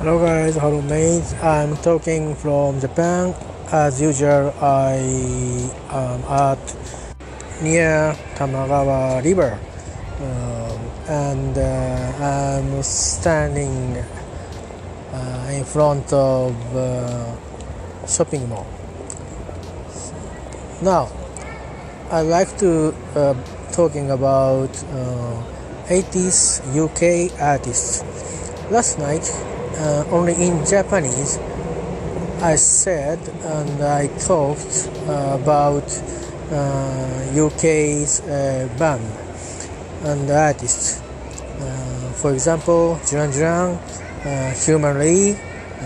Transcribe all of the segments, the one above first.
Hello guys, hello mates. I'm talking from Japan. As usual, I am at near Tamagawa River, um, and uh, I'm standing uh, in front of uh, shopping mall. Now, I'd like to uh, talking about uh, 80s UK artists. Last night, uh, only in Japanese, I said and I talked uh, about uh, UK's uh, band and artists. Uh, for example, Duran Duran, uh, Human League,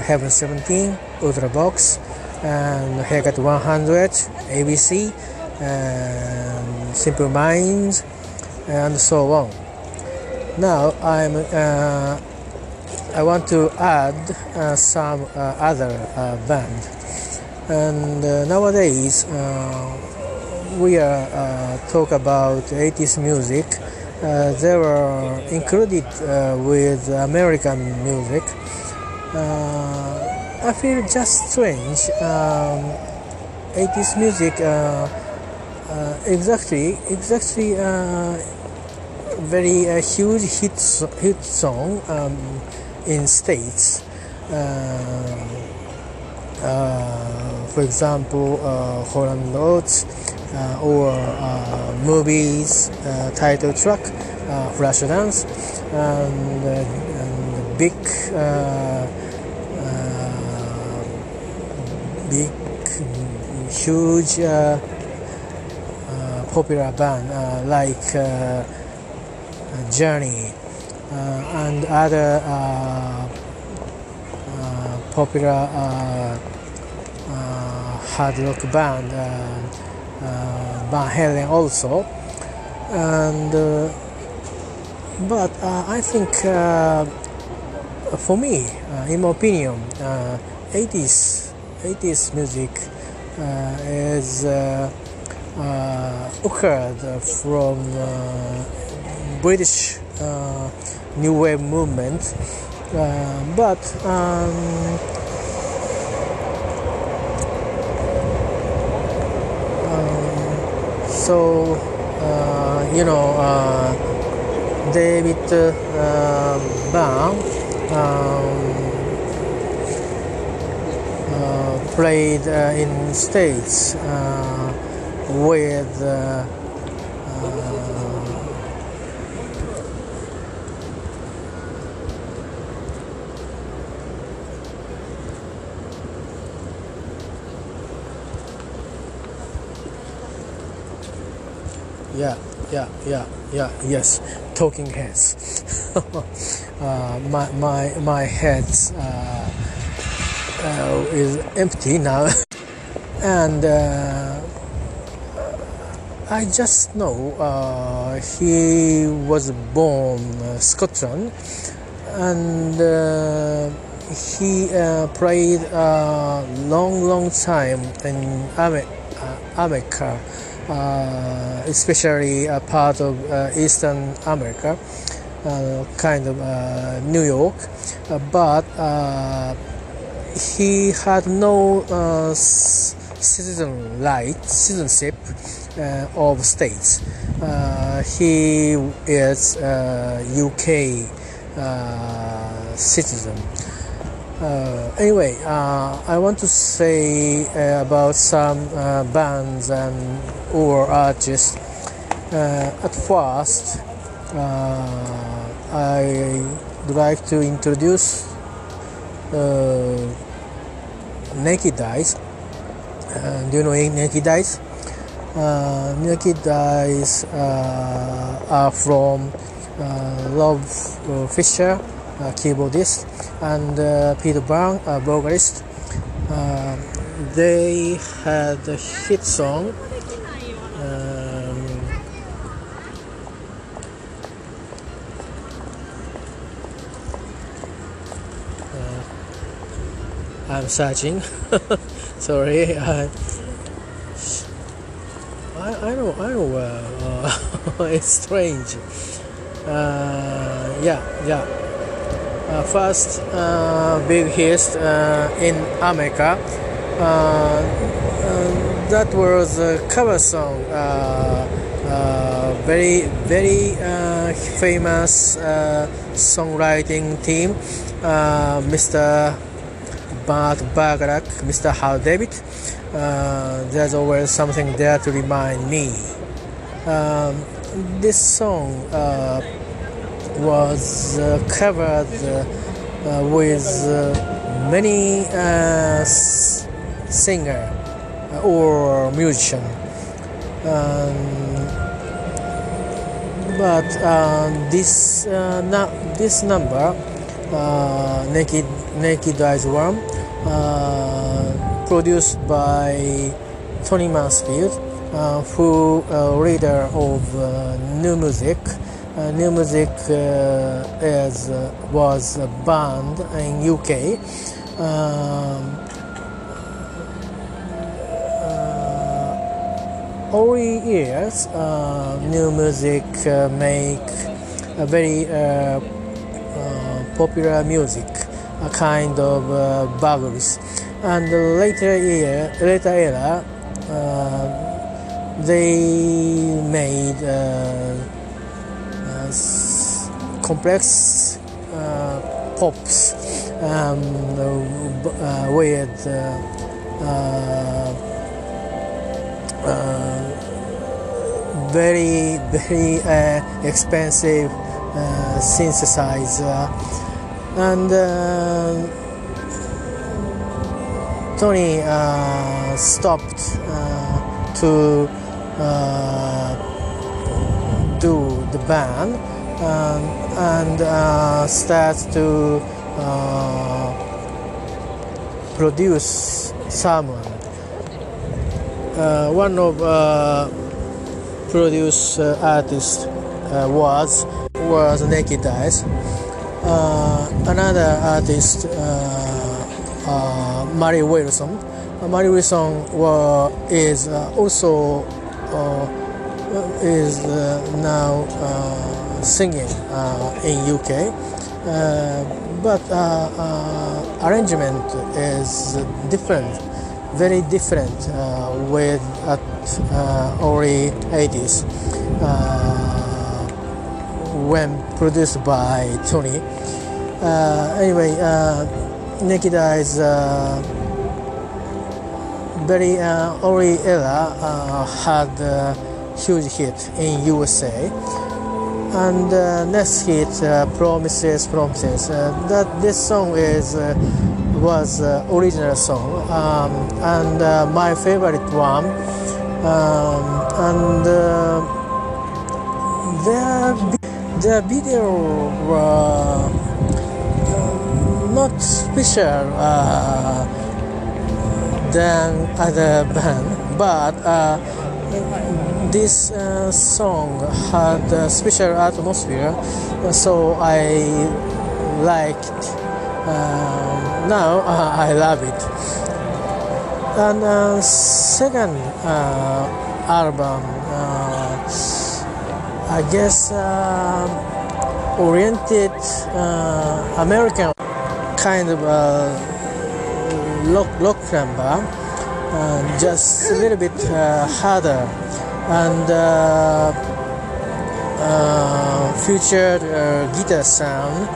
Heaven 17, Ultravox, and Haircut 100, ABC, and Simple Minds, and so on. Now I'm uh, I want to add uh, some uh, other uh, band, and uh, nowadays uh, we are uh, talk about 80s music. they were included with American music. I feel just strange. Um, 80s music exactly exactly very uh, huge hit hit song um, in states. Uh, uh, for example, uh, Holland uh, or uh, movies title track, Flashdance, and, and big big huge popular band like Journey uh, Uh, and other uh, uh, popular uh, uh, hard rock band, Van Halen also, and but I think for me, in my opinion, 80s 80s music is occurred from British uh, New Wave movement, uh, but um, um, so uh, you know David uh, um, uh, played uh, in States with yeah yeah yeah yeah yes talking heads. Uh, my my my head uh, uh, is empty now. And uh, I just know uh, he was born uh, Scotland. And he played a long long time in America uh, Uh, especially a part of uh, Eastern America, uh, kind of uh, New York, uh, but he had no citizen right, citizenship of states. he is a UK citizen. Uh, anyway, uh, I want to say uh, about some bands and or artists. at first, I would like to introduce Naked Eyes. do you know Naked Eyes? Uh, Naked Eyes uh, are from uh, Rob Fisher, keyboardist, and uh, Peter Byrne, a vocalist. Uh, they had a hit song. Um, uh, I'm searching. Sorry, I, I, I know, I know. Uh, it's strange. Uh, yeah, yeah. Uh, first uh, big hit uh, in America. That was a cover song. Very very famous songwriting team, Mr. Burt Bacharach, Mr. Hal David. Uh, there's always something there to remind me. Um, this song uh, was uh, covered uh, uh, with many uh, singer or musician. Um, but uh, this uh, na- this number, uh, Naked Naked Eyes One, produced by Tony Mansfield, who uh, reader of New Musik. Uh, New Musik uh, is uh, was banned in UK. Um, uh, early years, uh, new music uh, make a very uh, uh, popular music, a kind of uh, bubbles. And later year, later era, uh, they made uh, uh, complex uh, pops um, uh, with uh, uh, uh, very very expensive synthesizer. And Tony stopped to do the band um, and uh, start to uh, produce someone uh, one of uh, produce uh, artists uh, was was Naked Eyes. Uh, another artist, uh, Mari Wilson. Mari Wilson wa- is also is uh, now uh, singing uh, in UK, but arrangement is different very different with at early 80s uh, when produced by Tony. Uh, anyway, uh, Naked Eyes uh, very early era had huge hit in USA. And uh, next hit, uh, Promises, Promises. Uh, that this song is uh, was uh, original song um, and my favorite one. Um, and the the video uh, not special than other band, but this uh, song had a special atmosphere, so I liked. Uh, now uh, I love it. And uh, second uh, album, uh, I guess, uh, oriented uh, American kind of uh, lock lock number, uh, just a little bit uh, harder, and uh, uh, featured uh, guitar sound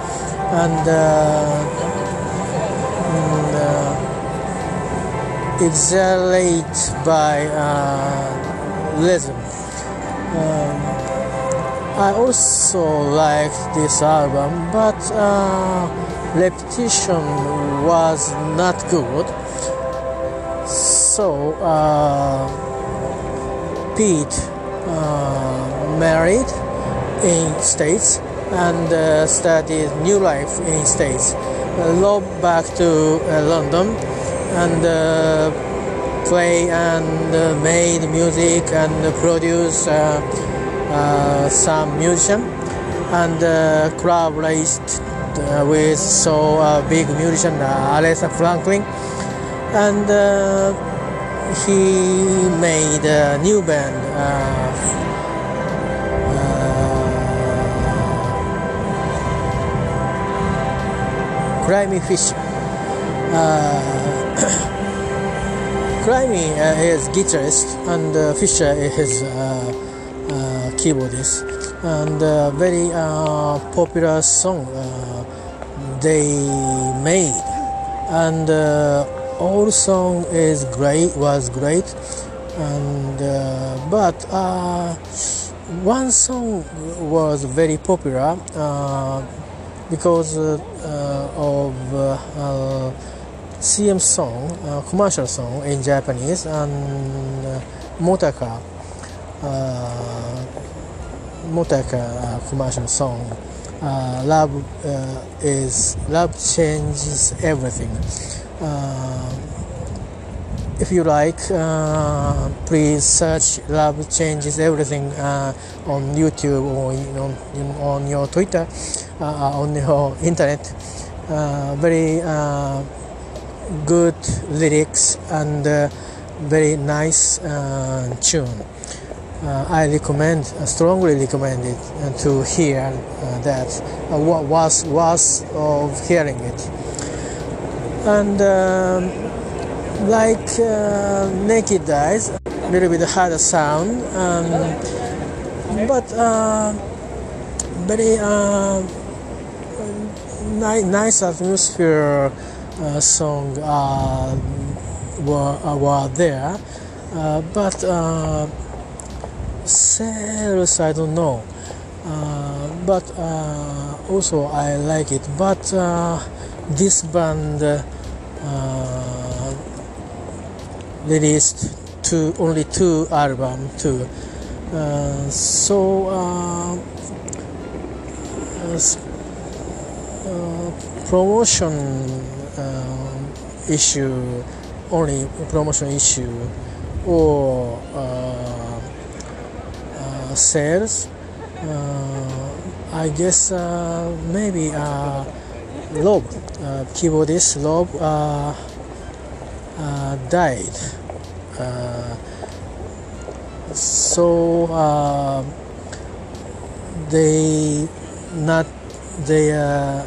and. Uh, and, exhalate by rhythm. Um, I also liked this album, but uh, repetition was not good. So uh, Pete uh, married in States and uh, started new life in States. Uh, back to uh, London and uh, play and uh, made music and produce uh, uh, some musician and collaborated with so big musician Aretha Franklin and he made a new band uh, uh, Climie Fisher. Uh, Climie uh, is guitarist and uh, Fisher is keyboardist and very popular song they made and all song is great was great. And uh, but uh, one song was very popular uh, because uh, of uh, CM song commercial song in Japanese and motor car commercial song. Love is love changes everything. uh, if you like, uh, please search Love Changes Everything uh, on YouTube or on, on your Twitter, uh, on your internet. Uh, very uh, good lyrics and very nice tune. I recommend, strongly recommend it to hear that. what was was of hearing it and um, like uh, naked eyes a little bit harder sound um, but uh, very uh, ni- nice atmosphere uh, song uh, were, uh, were there. But sales I don't know. But also I like it. But this band uh, released two only two album too uh, so uh, uh promotion uh, issue only promotion issue or sales I guess maybe Rob, uh, keyboardist uh, uh, died. Uh, so uh, they not they uh,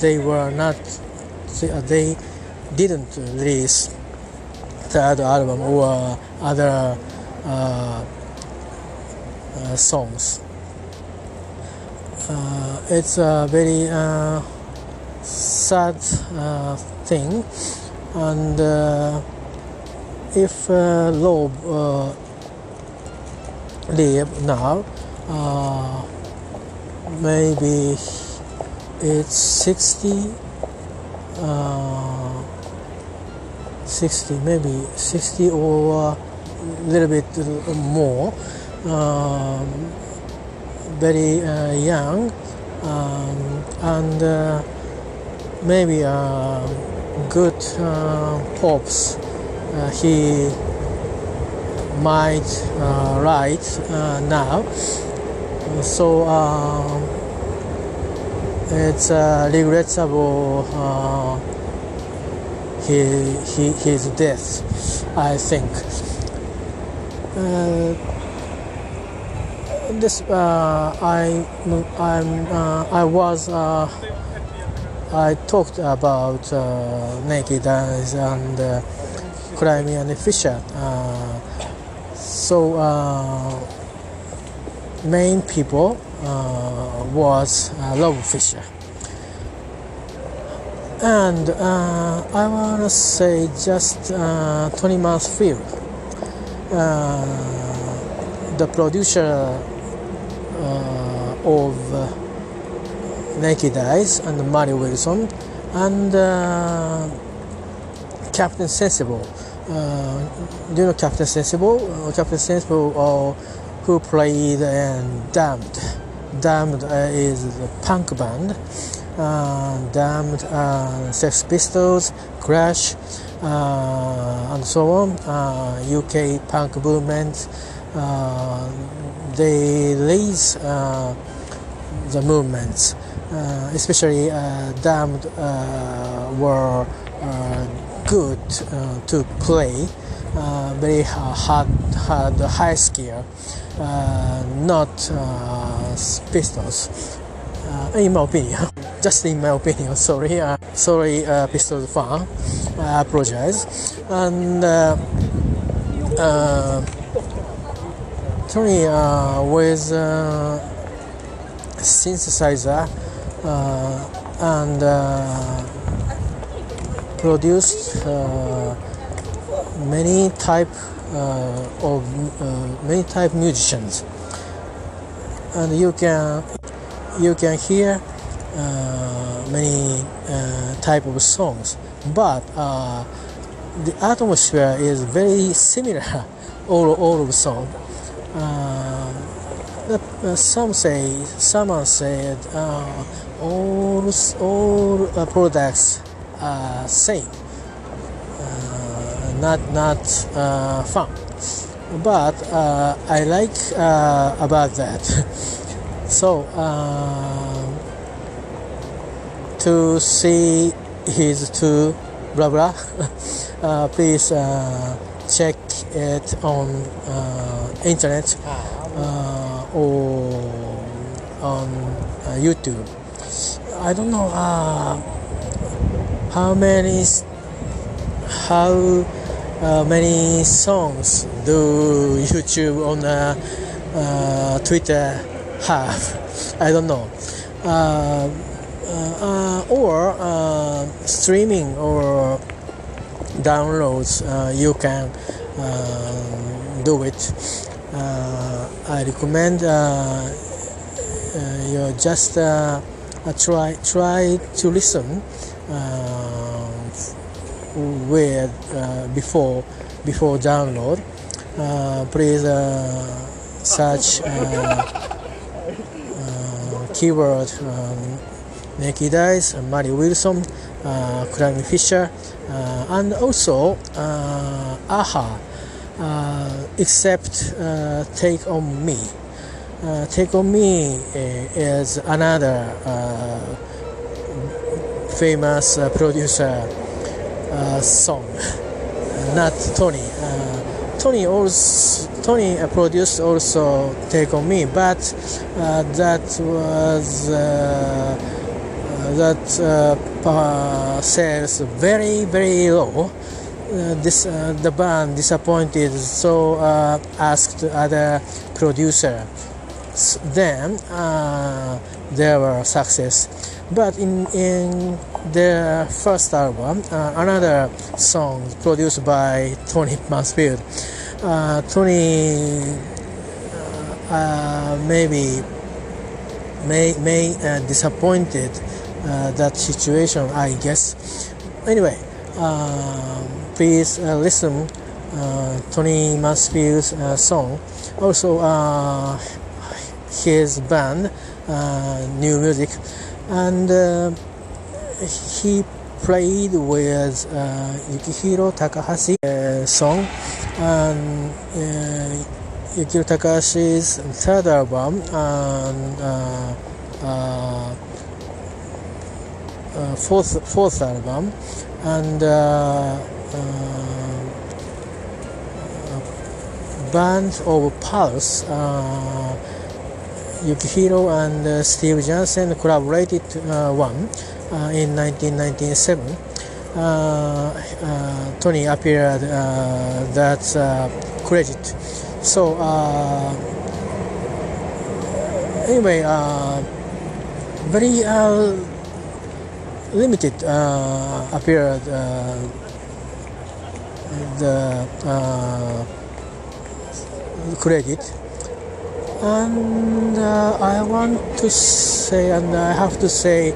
they were not they didn't release third album or other songs. it's a very sad uh, thing. And uh, if uh, Loeb uh, live now uh, maybe it's 60 uh, 60 maybe 60 or a little bit more um, very uh, young um, and maybe a good uh, pops. Uh, he might uh, write now. So it's regrettable he, he, his death I think. This uh, I I'm uh, I was uh, I talked about uh, Naked Eyes and uh, Climie and Fisher. Uh, so uh, main people uh, was uh, Rob Fisher. And uh, I want to say just Tony Mansfield. the producer of Naked Eyes and Mari Wilson and uh, Captain Sensible. Uh, do you know Captain Sensible? Uh, Captain Sensible, uh, who played in Damned. Damned uh, is a punk band. Uh, Damned, Sex Pistols, Crash, and so on. UK punk movement. they raise the movements. Uh, especially uh, damned uh, were good to play very hard, hard high skill not pistols in my opinion just in my opinion. Sorry, uh, sorry, uh, Pistols fan. I apologize. And uh, uh, Tony uh, with uh, synthesizer uh, and uh, produced uh, many type uh, of uh, many type musicians, and you can you can hear uh, many uh, type of songs, but uh, the atmosphere is very similar all all of the song. Uh, uh, some say someone said uh, all all uh, products are same. Uh, not not uh, fun. But uh, I like uh, about that. So uh, to see his two blah blah uh, please uh, check it on uh, internet. Uh, or on uh, YouTube I don't know uh, how many how uh, many songs do YouTube on uh, uh, Twitter have? I don't know. Uh, uh, or streaming or downloads, you can do it. Uh, I recommend uh, uh, you just try try to listen uh, before before download. Please search keyword um, Naked Eyes, Mari Wilson, uh, Fisher, uh, and also uh, a-ha, except uh, Take On Me. Uh, Take On Me uh, is another uh, famous uh, producer uh, song, not Tony. Uh, Tony also Tony uh, produced also Take on Me, but uh, that was uh, uh, that uh, sales very very low. Uh, this uh, the band disappointed, so uh, asked other producer. Then there were success, but in in their first album, another song produced by Tony Mansfield. Tony uh, maybe may may uh, disappointed uh, that situation, I guess. Anyway, um, please uh, listen uh, Tony Mansfield's uh, song. Also, his band, New Musik, and he played with uh, Yukihiro Takahashi uh, song. And uh, Yukihiro Takahashi's third album. And uh, fourth fourth album. And band of Pulse uh, Yukihiro and uh, Steve Jansen collaborated uh, one uh, in 1997. Uh, uh, Tony appeared uh, that uh, credit. So uh, anyway, uh, very uh, limited uh, appeared uh, the uh, credit and uh, I want to say, and I have to say,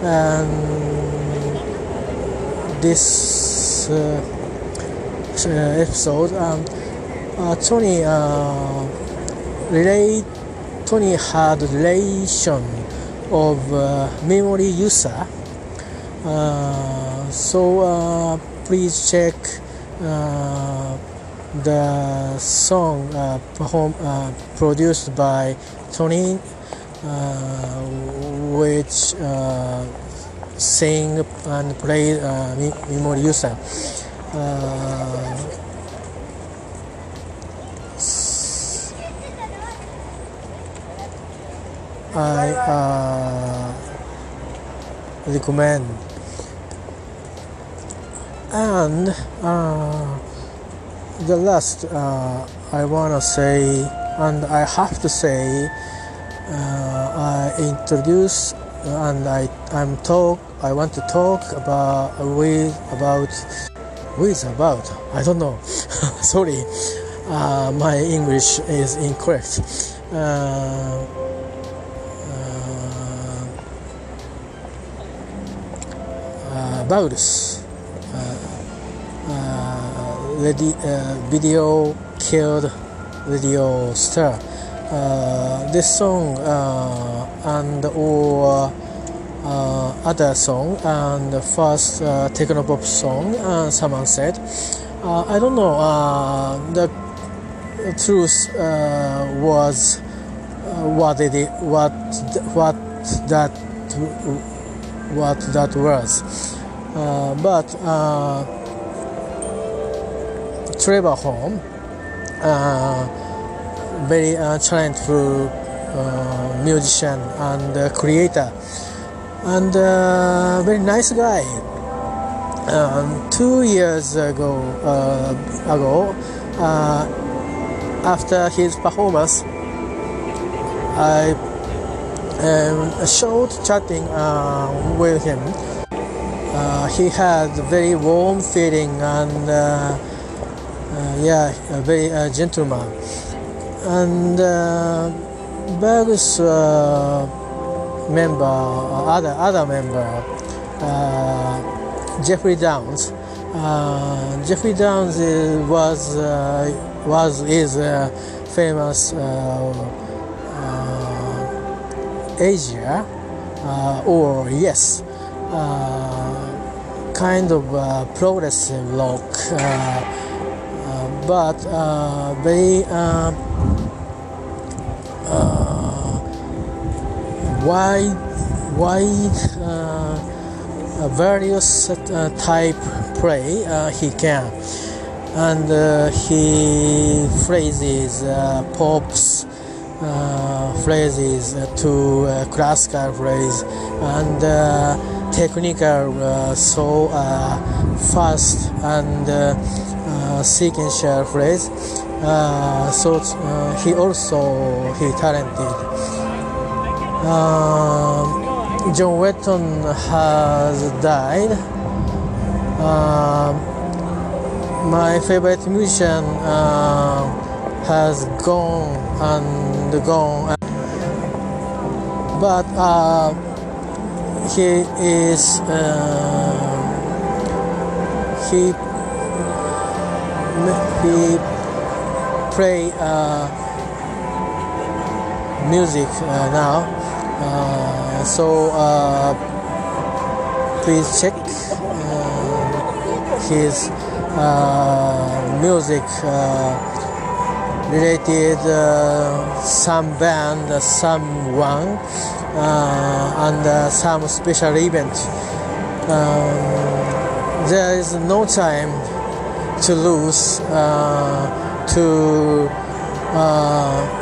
um, this uh, uh, episode, um, Tony relate, Tony had relation of memory user. So please check. Uh, the song uh, perform, uh, produced by Tony, uh, which uh, sing and play uh, Mi- Memory User. Uh, I uh, recommend. And uh, the last uh, I wanna say, and I have to say, uh, I introduce and I I'm talk I want to talk about with about with about? I don't know. Sorry. Uh, my English is incorrect. Uh, uh, about lady, video killed radio star. Uh, this song uh, and or uh, other song and the first uh, techno song uh, someone said. Uh, I don't know uh, the truth uh, was what it what what that what that was. But Trevor Horn very uh, talented uh, musician and uh, creator. And uh, very nice guy. Um, two years ago uh, ago uh, after his performance I um, chatting with him. He had very warm feeling and yeah a very gentleman and uh, various uh, member, uh, other other member, uh, Geoffrey Downes. Uh, Geoffrey Downes was uh, was is famous Asia or yes kind of progressive rock but very wide, wide uh, various uh, type uh, he can, and uh, he phrases uh, pops phrases to classical phrase and technical so fast and sequential phrase. so he also he talented. Um, John Wetton has died. Uh, my favorite musician uh, has gone and gone, but uh, he is uh, he he play uh, music uh, now uh, so uh, please check uh, his music related some band, someone, and some special event. Um, there is no time to lose uh, to uh,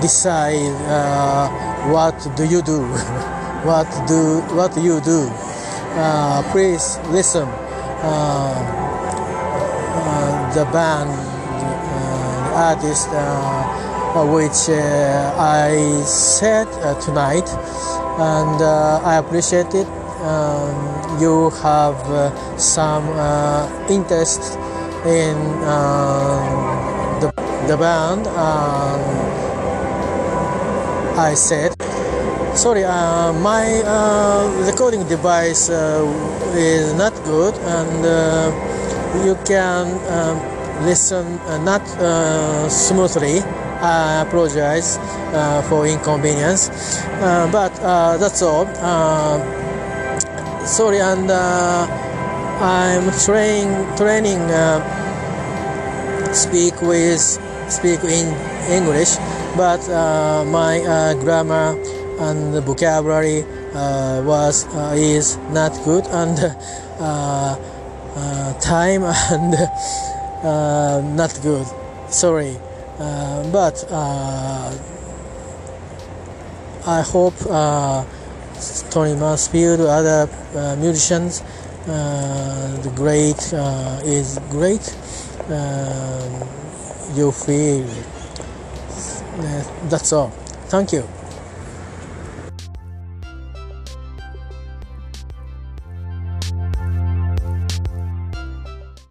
decide uh, what do you do? What do what you do? Uh, please listen uh, uh the band uh, the artist uh, which I said tonight and I appreciate it um, you have some interest in the, the band I said. Sorry, uh, my uh, recording device uh, is not good, and uh, you can listen uh, not uh, smoothly. I apologize for inconvenience, but that's all. Sorry, and uh, I'm train, training uh, speak with speak in English but uh, my uh, grammar and vocabulary uh, was uh, is not good and time and not good. Sorry but I hope Tony Mansfield, other uh, musicians. Uh, the great uh, is great. Um, you feel. Uh, that's all. Thank you.